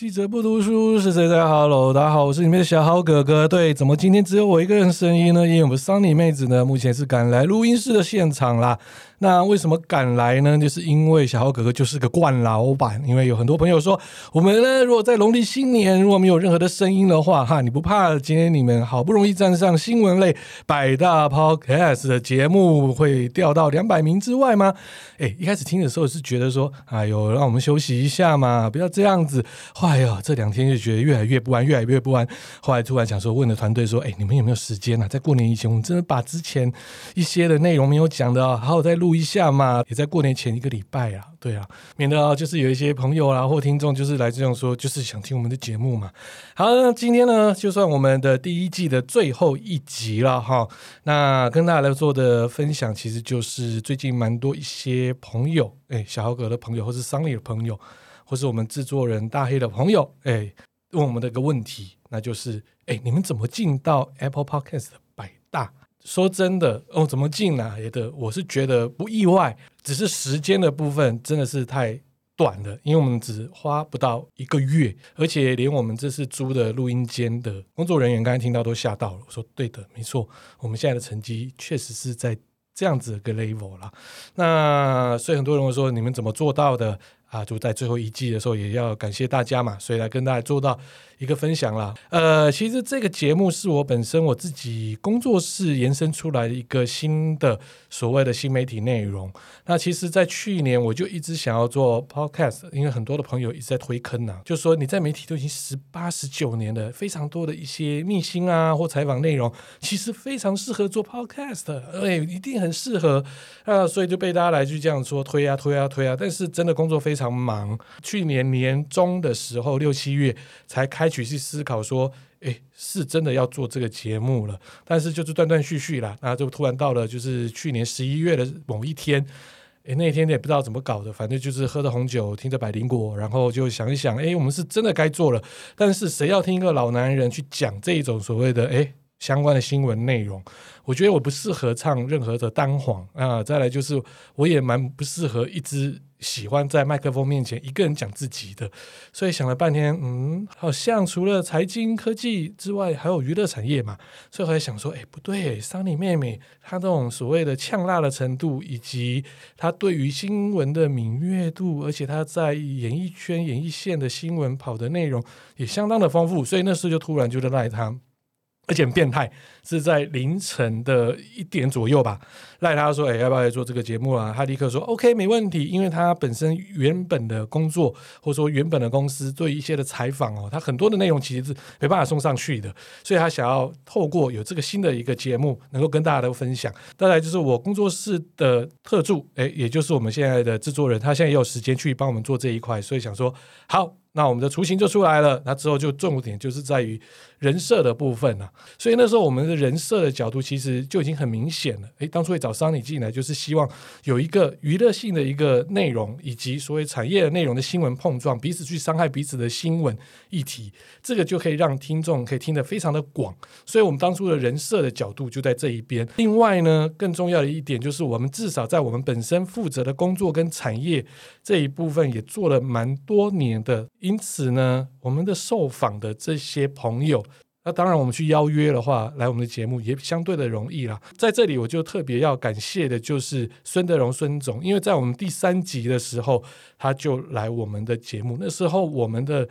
记者不读书是谁在？Hello，大家好，我是你们的小豪哥哥。对，怎么今天只有我一个人声音呢？因为我们桑尼妹子呢，目前是赶来录音室的现场啦。那为什么赶来呢？就是因为小豪哥哥就是个惯老板。因为有很多朋友说，我们呢，如果在农历新年如果没有任何的声音的话，哈，你不怕今天你们好不容易站上新闻类百大 Podcast 的节目会掉到两百名之外吗？哎，一开始听的时候是觉得说，哎呦，让我们休息一下嘛，不要这样子。哎哟，这两天就觉得越来越不安，越来越不安。后来突然想说，问了团队说，哎，你们有没有时间啊？在过年以前，我们真的把之前一些的内容没有讲的，好好再录。录一下嘛，也在过年前一个礼拜啊，对啊，免得啊，就是有一些朋友啊或听众，就是来这样说，就是想听我们的节目嘛。好，那今天呢，就算我们的第一季的最后一集了哈。那跟大家来做的分享，其实就是最近蛮多一些朋友，哎，小豪哥的朋友，或是桑尼的朋友，或是我们制作人大黑的朋友，哎，问我们的一个问题，那就是，哎，你们怎么进到 Apple Podcast 的百大？说真的哦，怎么进来的？我是觉得不意外，只是时间的部分真的是太短了，因为我们只花不到一个月，而且连我们这次租的录音间的工作人员刚才听到都吓到了。我说对的，没错，我们现在的成绩确实是在这样子的个 level 了。那所以很多人会说，你们怎么做到的？啊，就在最后一季的时候，也要感谢大家嘛，所以来跟大家做到一个分享啦。呃，其实这个节目是我本身我自己工作室延伸出来的一个新的所谓的新媒体内容。那其实，在去年我就一直想要做 podcast，因为很多的朋友一直在推坑呐、就说你在媒体都已经十八、十九年了，非常多的一些秘辛啊或采访内容，其实非常适合做 podcast，哎，一定很适合啊，所以就被大家来去这样说推啊推啊推啊，但是真的工作非常。常忙，去年年中的时候，六七月才开始去思考说，哎，是真的要做这个节目了。但是就是断断续续啦，那就突然到了就是去年十一月的某一天，哎，那天也不知道怎么搞的，反正就是喝着红酒，听着百灵果，然后就想一想，哎，我们是真的该做了。但是谁要听一个老男人去讲这一种所谓的哎相关的新闻内容？我觉得我不适合唱任何的单簧啊。再来就是我也蛮不适合一直。喜欢在麦克风面前一个人讲自己的，所以想了半天，嗯，好像除了财经科技之外，还有娱乐产业嘛。所以后来想说，哎，不对，桑尼妹妹她这种所谓的呛辣的程度，以及她对于新闻的敏锐度，而且她在演艺圈、演艺线的新闻跑的内容也相当的丰富，所以那时就突然就赖她。而且很变态，是在凌晨的一点左右吧，赖他说：“哎，要不要来做这个节目啊？”他立刻说：“OK，没问题。”因为他本身原本的工作，或者说原本的公司对一些的采访哦，他很多的内容其实是没办法送上去的，所以他想要透过有这个新的一个节目，能够跟大家都分享。再来就是我工作室的特助，哎，也就是我们现在的制作人，他现在也有时间去帮我们做这一块，所以想说好。那我们的雏形就出来了，那之后就重点就是在于人设的部分呢。所以那时候我们的人设的角度其实就已经很明显了。诶，当初会找桑尼进来，就是希望有一个娱乐性的一个内容，以及所谓产业的内容的新闻碰撞，彼此去伤害彼此的新闻议题，这个就可以让听众可以听得非常的广。所以我们当初的人设的角度就在这一边。另外呢，更重要的一点就是，我们至少在我们本身负责的工作跟产业这一部分也做了蛮多年的。因此呢，我们的受访的这些朋友，那当然我们去邀约的话，来我们的节目也相对的容易啦。在这里，我就特别要感谢的就是孙德荣孙总，因为在我们第三集的时候，他就来我们的节目。那时候我们的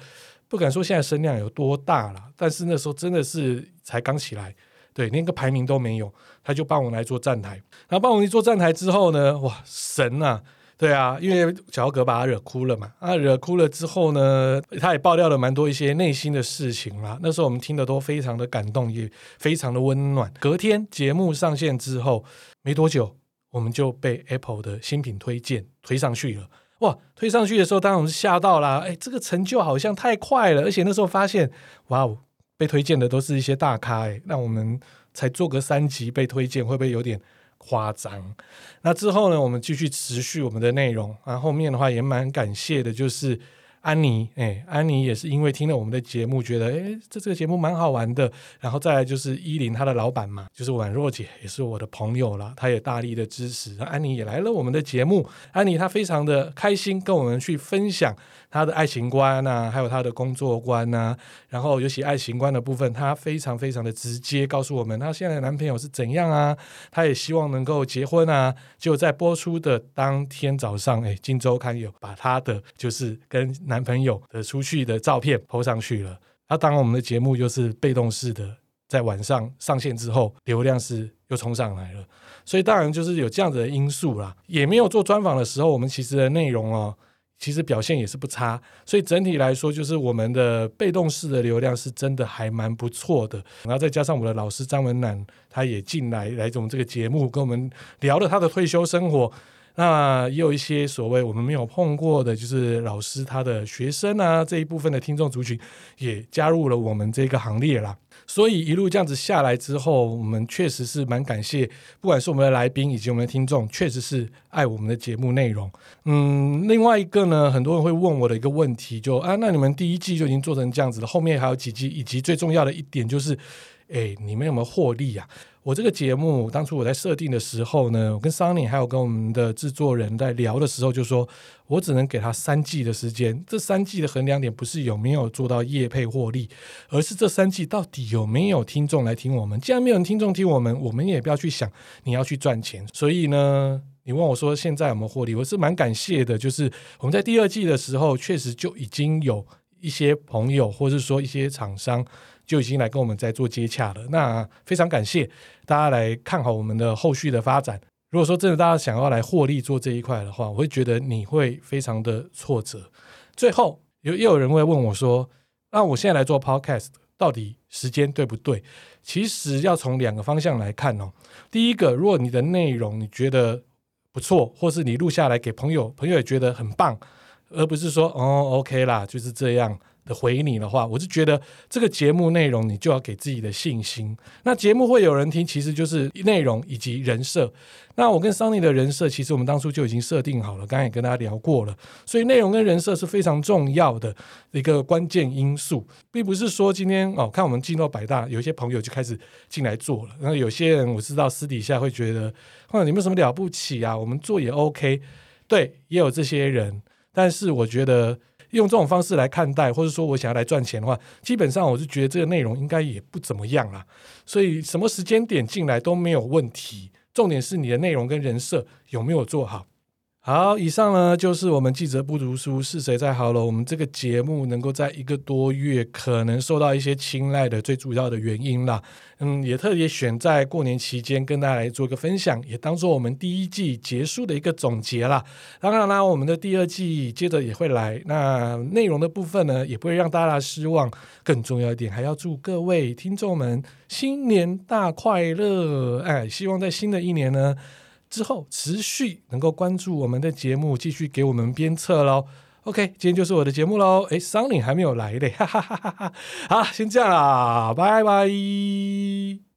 不敢说现在声量有多大了，但是那时候真的是才刚起来，对，连个排名都没有，他就帮我们来做站台。然后帮我们做站台之后呢，哇，神啊！对啊，因为小哥把他惹哭了嘛，啊，惹哭了之后呢，他也爆料了蛮多一些内心的事情啦。那时候我们听得都非常的感动，也非常的温暖。隔天节目上线之后没多久，我们就被 Apple 的新品推荐推上去了。哇，推上去的时候，当然我们吓到啦。哎，这个成就好像太快了，而且那时候发现，哇哦，被推荐的都是一些大咖，哎，那我们才做个三集被推荐，会不会有点夸张，那之后呢，我们继续持续我们的内容。然后后面的话也蛮感谢的，就是安妮，哎，安妮也是因为听了我们的节目，觉得哎，这这个节目蛮好玩的。然后再来就是依林，她的老板嘛，就是宛若姐，也是我的朋友啦，她也大力的支持。安妮也来了我们的节目，安妮她非常的开心，跟我们去分享她的爱情观啊，还有她的工作观啊，然后尤其爱情观的部分，她非常非常的直接告诉我们，她现在的男朋友是怎样啊，她也希望能够结婚啊。就在播出的当天早上，哎，金周刊有把她的就是跟男朋友的出去的照片 po 上去了。那当，我们的节目就是被动式的，在晚上上线之后，流量是又冲上来了。所以当然就是有这样子的因素啦。也没有做专访的时候，我们其实的内容哦。其实表现也是不差，所以整体来说，就是我们的被动式的流量是真的还蛮不错的。然后再加上我们的老师张文楠，他也进来来我们这个节目，跟我们聊了他的退休生活。那也有一些所谓我们没有碰过的，就是老师他的学生啊这一部分的听众族群，也加入了我们这个行列啦。所以一路这样子下来之后，我们确实是蛮感谢，不管是我们的来宾以及我们的听众，确实是爱我们的节目内容。嗯，另外一个呢，很多人会问我的一个问题就，啊，那你们第一季就已经做成这样子了，后面还有几季，以及最重要的一点就是，哎，你们有没有获利啊？我这个节目当初我在设定的时候呢，我跟 Sunny 还有跟我们的制作人在聊的时候，就说我只能给他三季的时间。这三季的衡量点不是有没有做到业配获利，而是这三季到底有没有听众来听我们。既然没有人听众听我们，我们也不要去想你要去赚钱。所以呢，你问我说现在有没有获利，我是蛮感谢的。就是我们在第二季的时候，确实就已经有一些朋友，或者说一些厂商。就已经来跟我们在做接洽了，那非常感谢大家来看好我们的后续的发展。如果说真的大家想要来获利做这一块的话，我会觉得你会非常的挫折。最后有又有人会问我说：“那我现在来做 Podcast，到底时间对不对？”其实要从两个方向来看哦。第一个，如果你的内容你觉得不错，或是你录下来给朋友，朋友也觉得很棒，而不是说“哦，OK 啦，就是这样”。回你的话，我是觉得这个节目内容你就要给自己的信心。那节目会有人听，其实就是内容以及人设。那我跟 Sunny 的人设，其实我们当初就已经设定好了，刚才也跟大家聊过了。所以内容跟人设是非常重要的一个关键因素，并不是说今天哦，看我们进到百大，有些朋友就开始进来做了。然后有些人我知道私底下会觉得，或者，你们什么了不起啊？我们做也 OK，对，也有这些人。但是我觉得。用这种方式来看待，或者说我想要来赚钱的话，基本上我是觉得这个内容应该也不怎么样啦。所以什么时间点进来都没有问题，重点是你的内容跟人设有没有做好。好，以上呢就是我们记者不读书是谁在好了。我们这个节目能够在一个多月可能受到一些青睐的最主要的原因啦。嗯，也特别选在过年期间跟大家来做一个分享，也当做我们第一季结束的一个总结啦。当然啦，我们的第二季接着也会来，那内容的部分呢也不会让大家失望。更重要一点，还要祝各位听众们新年大快乐！哎，希望在新的一年呢。之后持续能够关注我们的节目，继续给我们鞭策喽。OK，今天就是我的节目喽。哎，Sunny 还没有来嘞，哈哈哈哈哈。好，先这样啦，拜拜。